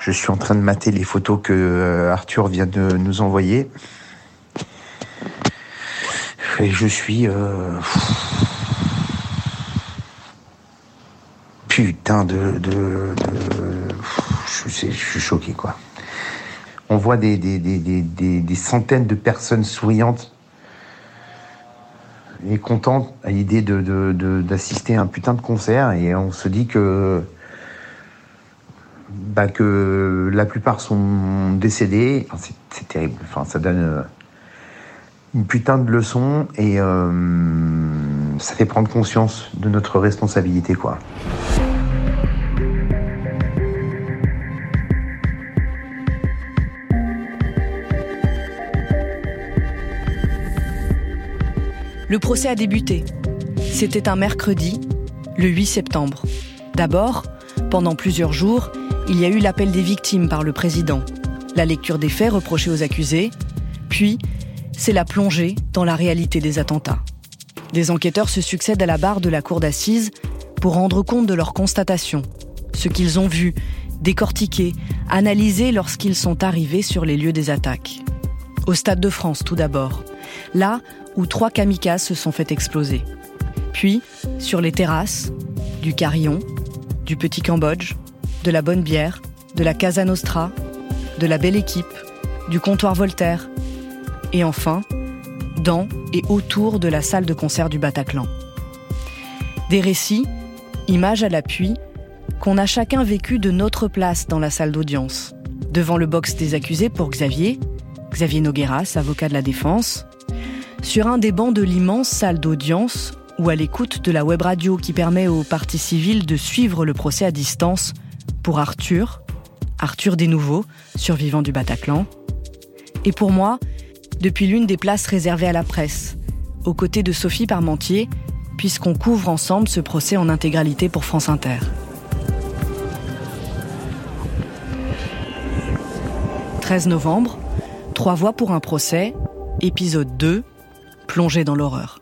Je suis en train de mater les photos que euh, Arthur vient de nous envoyer. Et je suis... Euh, putain de... de, Je, suis, je, suis, choqué, quoi. On voit des, des, des, des centaines de personnes souriantes et contentes à l'idée d'assister de, à un putain de concert et on se dit que bah, que la plupart sont décédés. c'est terrible. Enfin, ça donne euh, une putain de leçon et euh, ça fait prendre conscience de notre responsabilité, quoi. Le procès a débuté. C'était un mercredi, le 8 septembre. D'abord, pendant plusieurs jours, il y a eu l'appel des victimes par le président, la lecture des faits reprochés aux accusés, puis c'est la plongée dans la réalité des attentats. Des enquêteurs se succèdent à la barre de la cour d'assises pour rendre compte de leurs constatations, ce qu'ils ont vu, décortiqué, analysé lorsqu'ils sont arrivés sur les lieux des attaques. Au Stade de France tout d'abord, là où trois kamikazes se sont fait exploser. Puis, sur les terrasses, du Carillon, du Petit Cambodge, de la Bonne Bière, de la Casa Nostra, de la Belle Équipe, du Comptoir Voltaire, et enfin, dans et autour de la salle de concert du Bataclan. Des récits, images à l'appui, qu'on a chacun vécu de notre place dans la salle d'audience. Devant le box des accusés pour Xavier, Xavier Nogueras, avocat de la défense, sur un des bancs de l'immense salle d'audience ou à l'écoute de la web radio qui permet aux parties civiles de suivre le procès à distance pour Arthur, Arthur Desnouveaux, survivant du Bataclan, et pour moi, depuis l'une des places réservées à la presse, aux côtés de Sophie Parmentier, puisqu'on couvre ensemble ce procès en intégralité pour France Inter. « 13 novembre, Trois voix pour un procès, épisode 2, plongé dans l'horreur.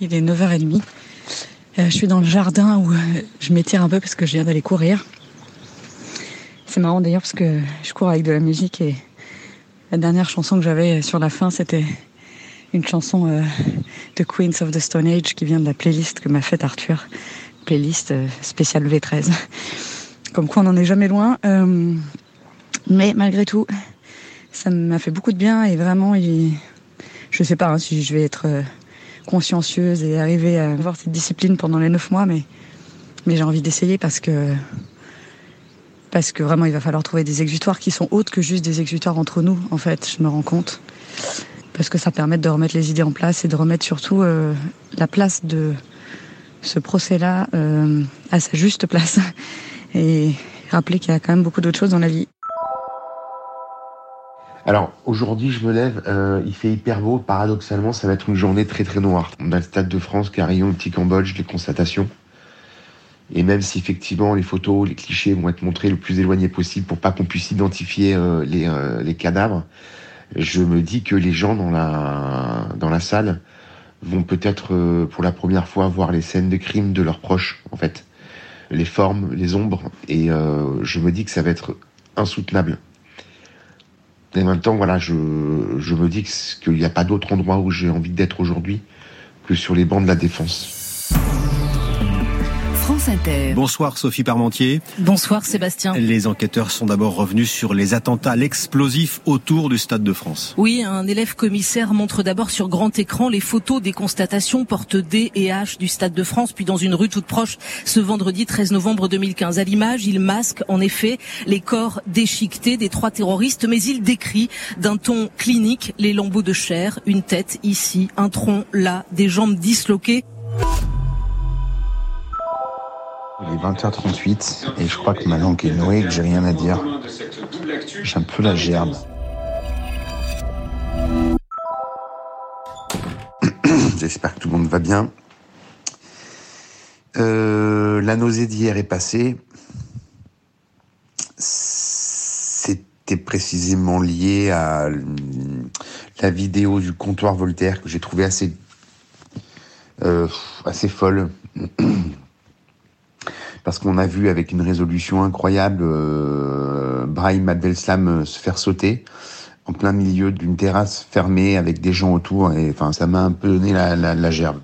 Il est 9h30. Euh, je suis dans le jardin où euh, je m'étire un peu parce que je viens d'aller courir. C'est marrant d'ailleurs parce que je cours avec de la musique et la dernière chanson que j'avais sur la fin, c'était une chanson euh, de Queens of the Stone Age qui vient de la playlist que m'a faite Arthur, playlist spéciale V13. Comme quoi on n'en est jamais loin. mais malgré tout, ça m'a fait beaucoup de bien et vraiment, il... je sais pas hein, si je vais être consciencieuse et arriver à avoir cette discipline pendant les neuf mois, mais, mais j'ai envie d'essayer parce que, parce que vraiment il va falloir trouver des exutoires qui sont autres que juste des exutoires entre nous, en fait, je me rends compte. Parce que ça permet de remettre les idées en place et de remettre surtout euh, la place de ce procès-là euh, à sa juste place. Et rappeler qu'il y a quand même beaucoup d'autres choses dans la vie. Alors aujourd'hui, je me lève, euh, il fait hyper beau. Paradoxalement, ça va être une journée très très noire. On a le Stade de France, Carillon, le petit Cambodge, les constatations. Et même si effectivement les photos, les clichés vont être montrés le plus éloigné possible pour pas qu'on puisse identifier euh, les, euh, les, cadavres, je me dis que les gens dans la dans la salle vont peut-être pour la première fois voir les scènes de crime de leurs proches, en fait, les formes, les ombres, et je me dis que ça va être insoutenable. Et en même temps, voilà, je, je me dis qu'il n'y a pas d'autre endroit où j'ai envie d'être aujourd'hui que sur les bancs de la défense. Bonsoir Sophie Parmentier. Bonsoir Sébastien. Les enquêteurs sont d'abord revenus sur les attentats, l'explosif autour du Stade de France. Oui, un élève commissaire montre d'abord sur grand écran les photos des constatations porte D et H du Stade de France, puis dans une rue toute proche ce vendredi 13 novembre 2015. À l'image, il masque en effet les corps déchiquetés des trois terroristes, mais il décrit d'un ton clinique les lambeaux de chair, une tête ici, un tronc là, des jambes disloquées. Il est 20h38 et je crois que ma langue est nouée et que j'ai rien à dire. J'ai un peu la gerbe. J'espère que tout le monde va bien. Euh, la nausée d'hier est passée. C'était précisément lié à la vidéo du comptoir Voltaire que j'ai trouvé assez, euh, assez folle. parce qu'on a vu avec une résolution incroyable euh, Brahim Abdelslam euh, se faire sauter en plein milieu d'une terrasse fermée avec des gens autour et enfin ça m'a un peu donné la, la, gerbe.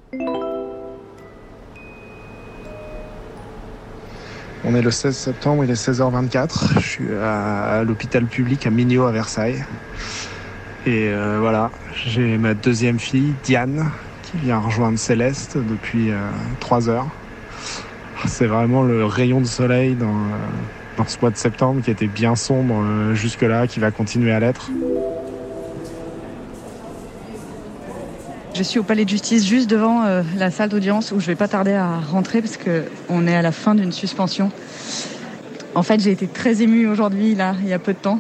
On est le 16 septembre, il est 16h24. Je suis à, l'hôpital public à Mignot à Versailles. Et euh, voilà, j'ai ma deuxième fille, Diane, qui vient rejoindre Céleste depuis euh, 3 heures. C'est vraiment le rayon de soleil dans, ce mois de septembre qui était bien sombre euh, jusque-là, qui va continuer à l'être. Je suis au palais de justice juste devant euh, la salle d'audience où je vais pas tarder à rentrer parce que on est à la fin d'une suspension. En fait, j'ai été très émue aujourd'hui là, il y a peu de temps.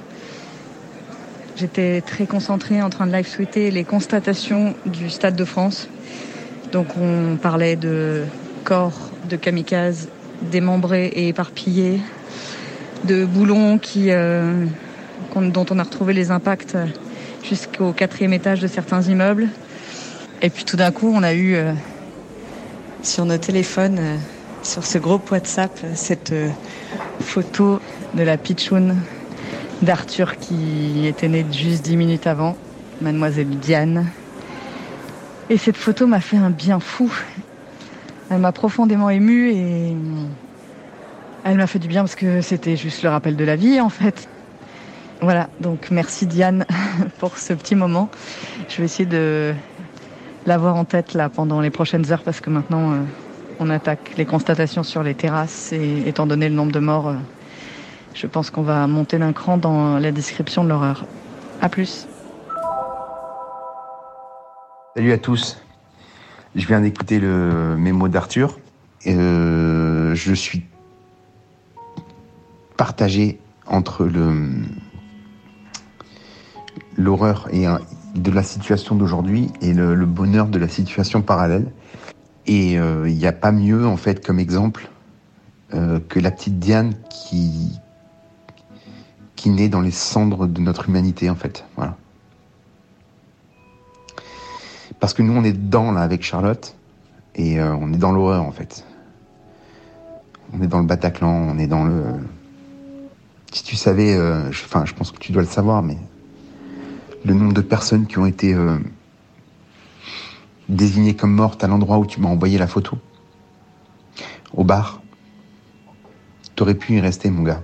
J'étais très concentrée en train de live tweeter les constatations du Stade de France. Donc on parlait de corps de kamikazes démembrés et éparpillés, de boulons euh, dont on a retrouvé les impacts jusqu'au quatrième étage de certains immeubles. Et puis tout d'un coup, on a eu euh, sur nos téléphones, euh, sur ce groupe WhatsApp, cette photo de la pitchoun d'Arthur qui était née juste dix minutes avant, mademoiselle Diane. Et cette photo m'a fait un bien fou. Elle m'a profondément émue et elle m'a fait du bien parce que c'était juste le rappel de la vie en fait. Voilà, donc merci Diane pour ce petit moment. Je vais essayer de l'avoir en tête là pendant les prochaines heures parce que maintenant euh, on attaque les constatations sur les terrasses et étant donné le nombre de morts, euh, je pense qu'on va monter d'un cran dans la description de l'horreur. À plus. Salut à tous. Je viens d'écouter le mémo d'Arthur. Euh, je suis partagé entre l'horreur de la situation d'aujourd'hui et le, bonheur de la situation parallèle. Et il euh, n'y a pas mieux en fait comme exemple euh, que la petite Diane qui qui naît dans les cendres de notre humanité en fait. Voilà. Parce que nous on est dedans là avec Charlotte et euh, on est dans l'horreur en fait. On est dans le Bataclan, on est dans le. Si tu savais, euh, je, enfin je pense que tu dois le savoir, mais le nombre de personnes qui ont été euh, désignées comme mortes à l'endroit où tu m'as envoyé la photo, au bar. T'aurais pu y rester, mon gars.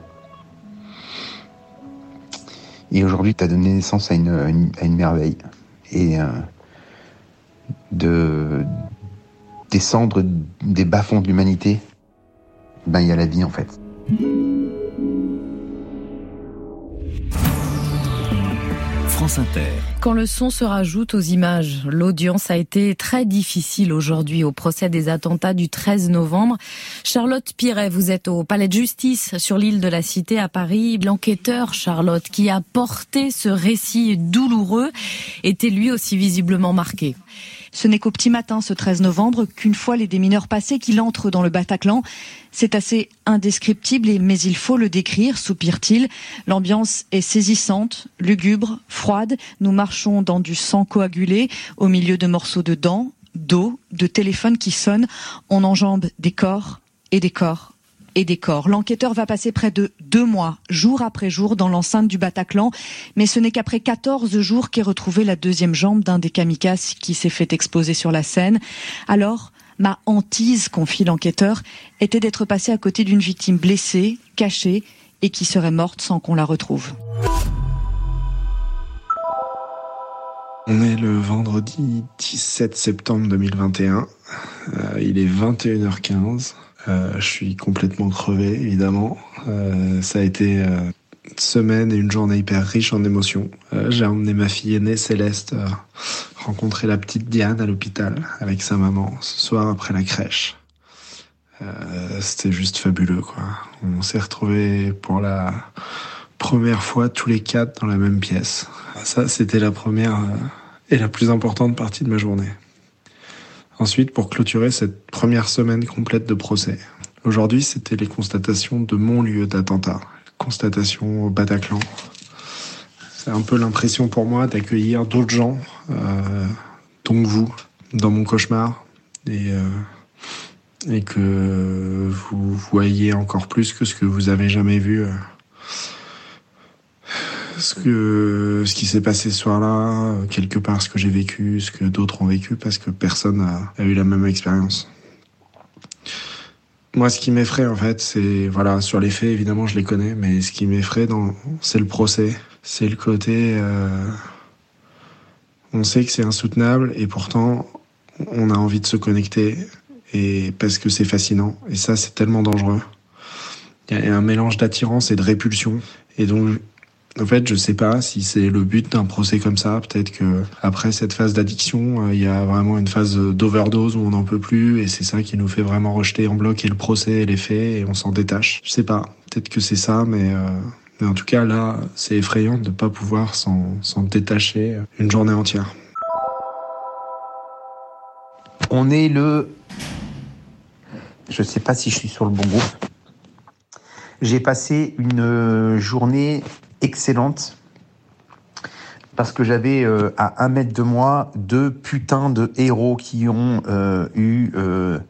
Et aujourd'hui, tu as donné naissance à une, une, merveille. Et de descendre des bas-fonds de l'humanité, ben il y a la vie en fait. France Inter. Quand le son se rajoute aux images, l'audience a été très difficile aujourd'hui au procès des attentats du 13 novembre. Charlotte Piret, vous êtes au palais de justice sur l'île de la Cité à Paris. L'enquêteur Charlotte qui a porté ce récit douloureux était lui aussi visiblement marqué. Ce n'est qu'au petit matin, ce 13 novembre, qu'une fois les démineurs passés, qu'il entre dans le Bataclan. C'est assez indescriptible, mais il faut le décrire, soupire-t-il. L'ambiance est saisissante, lugubre, froide. Nous marchons dans du sang coagulé, au milieu de morceaux de dents, d'eau, de téléphones qui sonnent. On enjambe des corps et des corps et des corps. L'enquêteur va passer près de deux mois, jour après jour, dans l'enceinte du Bataclan, mais ce n'est qu'après 14 jours qu'est retrouvée la deuxième jambe d'un des kamikazes qui s'est fait exposer sur la scène. Alors, ma hantise, confie l'enquêteur, était d'être passé à côté d'une victime blessée, cachée, et qui serait morte sans qu'on la retrouve. On est le vendredi 17 septembre 2021. Euh, il est 21h15. Euh, je suis complètement crevé, évidemment. Euh, ça a été euh, une semaine et une journée hyper riche en émotions. Euh, j'ai emmené ma fille aînée, Céleste, rencontrer la petite Diane à l'hôpital avec sa maman ce soir après la crèche. C'était juste fabuleux, quoi. On s'est retrouvés pour la première fois tous les quatre dans la même pièce. Ça, c'était la première et la plus importante partie de ma journée. Ensuite, pour clôturer cette première semaine complète de procès. Aujourd'hui, c'était les constatations de mon lieu d'attentat, constatation au Bataclan. C'est un peu l'impression pour moi d'accueillir d'autres gens, euh, dont vous, dans mon cauchemar. Et, euh, et que vous voyez encore plus que ce que vous avez jamais vu. Ce que ce qui s'est passé ce soir-là, quelque part ce que j'ai vécu, ce que d'autres ont vécu, parce que personne a eu la même expérience. Moi, ce qui m'effraie, en fait, c'est, voilà, sur les faits, évidemment, je les connais, mais ce qui m'effraie, c'est le procès. C'est le côté, euh, on sait que c'est insoutenable, et pourtant, on a envie de se connecter, et parce que c'est fascinant. Et ça, c'est tellement dangereux. Il y a un mélange d'attirance et de répulsion. Et donc, en fait, je sais pas si c'est le but d'un procès comme ça. Peut-être que après cette phase d'addiction, euh, il y a vraiment une phase d'overdose où on n'en peut plus et c'est ça qui nous fait vraiment rejeter en bloc et le procès et les faits et on s'en détache. Je sais pas. Peut-être que c'est ça, mais, euh, mais en tout cas là, c'est effrayant de ne pas pouvoir s'en détacher une journée entière. On est le. Je sais pas si je suis sur le bon groupe. J'ai passé une journée excellente parce que j'avais euh, à un mètre de moi deux putains de héros qui ont euh, eu euh,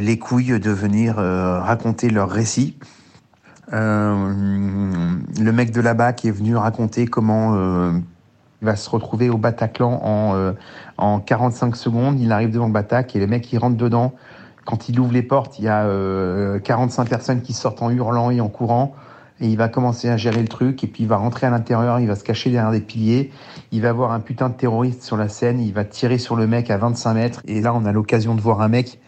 les couilles de venir raconter leur récit. le mec de là-bas qui est venu raconter comment il va se retrouver au Bataclan en, en 45 secondes. Il arrive devant le Batac et le mec il rentre dedans. Quand il ouvre les portes, il y a 45 personnes qui sortent en hurlant et en courant et il va commencer à gérer le truc et puis il va rentrer à l'intérieur, il va se cacher derrière des piliers, il va voir un putain de terroriste sur la scène, il va tirer sur le mec à 25 mètres. Et là on a l'occasion de voir un mec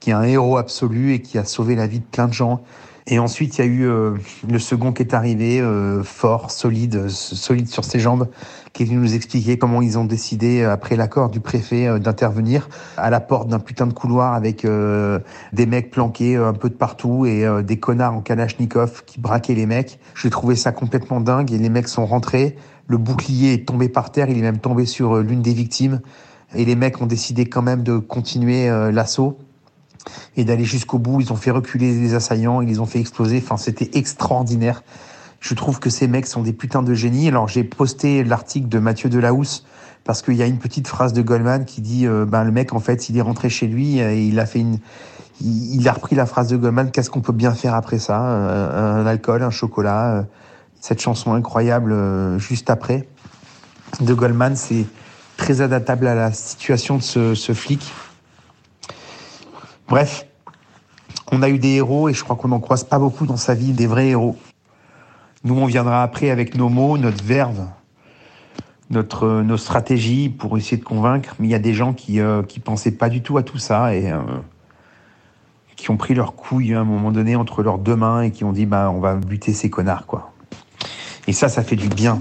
qui est un héros absolu et qui a sauvé la vie de plein de gens et ensuite, il y a eu euh, le second qui est arrivé, euh, fort, solide, solide sur ses jambes, qui est venu nous expliquer comment ils ont décidé, euh, après l'accord du préfet, d'intervenir à la porte d'un putain de couloir avec des mecs planqués un peu de partout et des connards en kalachnikov qui braquaient les mecs. J'ai trouvé ça complètement dingue et les mecs sont rentrés. Le bouclier est tombé par terre, il est même tombé sur l'une des victimes. Et les mecs ont décidé quand même de continuer l'assaut et d'aller jusqu'au bout. Ils ont fait reculer les assaillants, ils les ont fait exploser. Enfin, c'était extraordinaire. Je trouve que ces mecs sont des putains de génies. Alors j'ai posté l'article de Mathieu Delahousse parce qu'il y a une petite phrase de Goldman qui dit euh, ben le mec en fait il est rentré chez lui et il a fait une il, a repris la phrase de Goldman qu'est-ce qu'on peut bien faire après ça? Un, alcool un chocolat euh, cette chanson incroyable euh, juste après de Goldman c'est très adaptable à la situation de ce, ce flic Bref, on a eu des héros et je crois qu'on n'en croise pas beaucoup dans sa vie, des vrais héros. Nous, on viendra après avec nos mots, notre verve, nos stratégies pour essayer de convaincre. Mais il y a des gens qui euh, qui pensaient pas du tout à tout ça et euh, qui ont pris leur couille à un moment donné entre leurs deux mains et qui ont dit bah on va buter ces connards quoi. Et ça, ça fait du bien.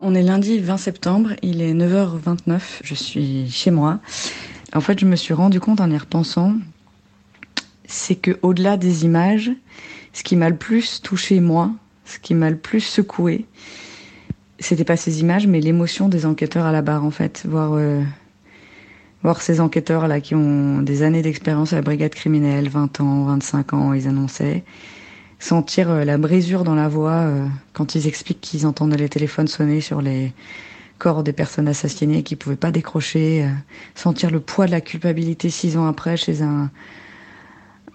On est lundi 20 septembre, il est 9h29, je suis chez moi. En fait, je me suis rendu compte en y repensant, c'est que au-delà des images, ce qui m'a le plus touché moi, ce qui m'a le plus secoué, c'était pas ces images, mais l'émotion des enquêteurs à la barre en fait, voir euh, voir ces enquêteurs là qui ont des années d'expérience à la brigade criminelle, 20 ans, 25 ans, ils annonçaient, sentir euh, la brisure dans la voix euh, quand ils expliquent qu'ils entendaient les téléphones sonner sur les corps des personnes assassinées qui pouvaient pas décrocher, euh, sentir le poids de la culpabilité six ans après chez un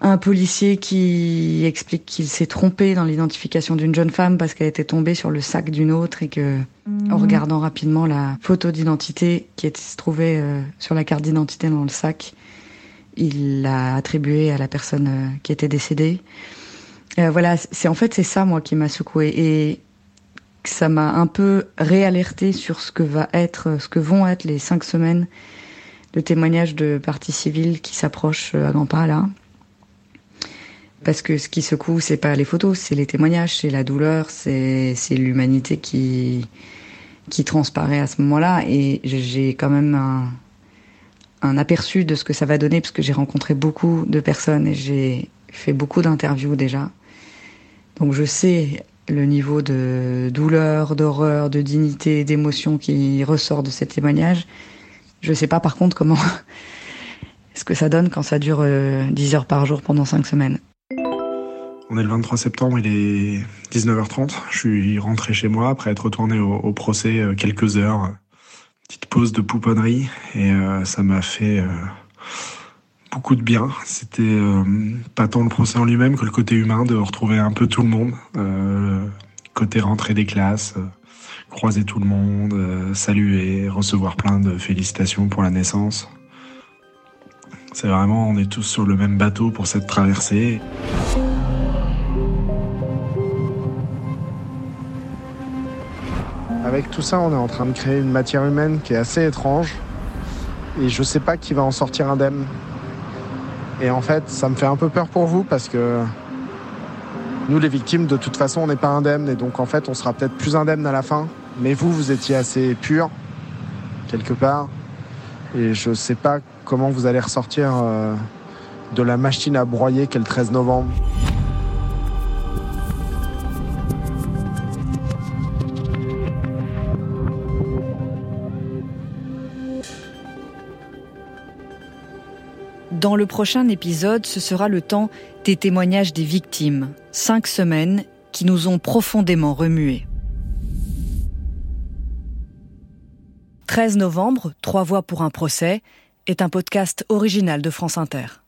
un policier qui explique qu'il s'est trompé dans l'identification d'une jeune femme parce qu'elle était tombée sur le sac d'une autre et que, en mhm. regardant rapidement la photo d'identité qui était se trouvait euh, sur la carte d'identité dans le sac, il l'a attribuée à la personne euh, qui était décédée. voilà, c'est en fait c'est ça moi qui m'a secoué et ça m'a un peu réalerté sur ce que va être, ce que vont être les cinq semaines de témoignages de parties civiles qui s'approchent à grands pas là. Parce que ce qui secoue, c'est pas les photos, c'est les témoignages, c'est la douleur, c'est l'humanité qui qui transparaît à ce moment-là. Et j'ai quand même un, un aperçu de ce que ça va donner, parce que j'ai rencontré beaucoup de personnes et j'ai fait beaucoup d'interviews déjà. Donc je sais le niveau de douleur, d'horreur, de dignité, d'émotion qui ressort de ces témoignages. Je ne sais pas par contre comment ce que ça donne quand ça dure 10 euh, heures par jour pendant 5 semaines. On est le 23 septembre, il est 19h30. Je suis rentré chez moi après être retourné au, procès euh, quelques heures, petite pause de pouponnerie et ça m'a fait beaucoup de bien. C'était pas tant le procès en lui-même que le côté humain de retrouver un peu tout le monde. côté rentrée des classes, croiser tout le monde, saluer, recevoir plein de félicitations pour la naissance. C'est vraiment, on est tous sur le même bateau pour cette traversée. Avec tout ça, on est en train de créer une matière humaine qui est assez étrange. Et je sais pas qui va en sortir indemne. Et en fait, ça me fait un peu peur pour vous parce que nous, les victimes, de toute façon, on n'est pas indemnes. Et donc, en fait, on sera peut-être plus indemnes à la fin. Mais vous, vous étiez assez pur, quelque part. Et je sais pas comment vous allez ressortir euh, de la machine à broyer qu'est le 13 novembre. Dans le prochain épisode, ce sera le temps des témoignages des victimes. Cinq semaines qui nous ont profondément remués. 13 novembre, Trois voix pour un procès, est un podcast original de France Inter.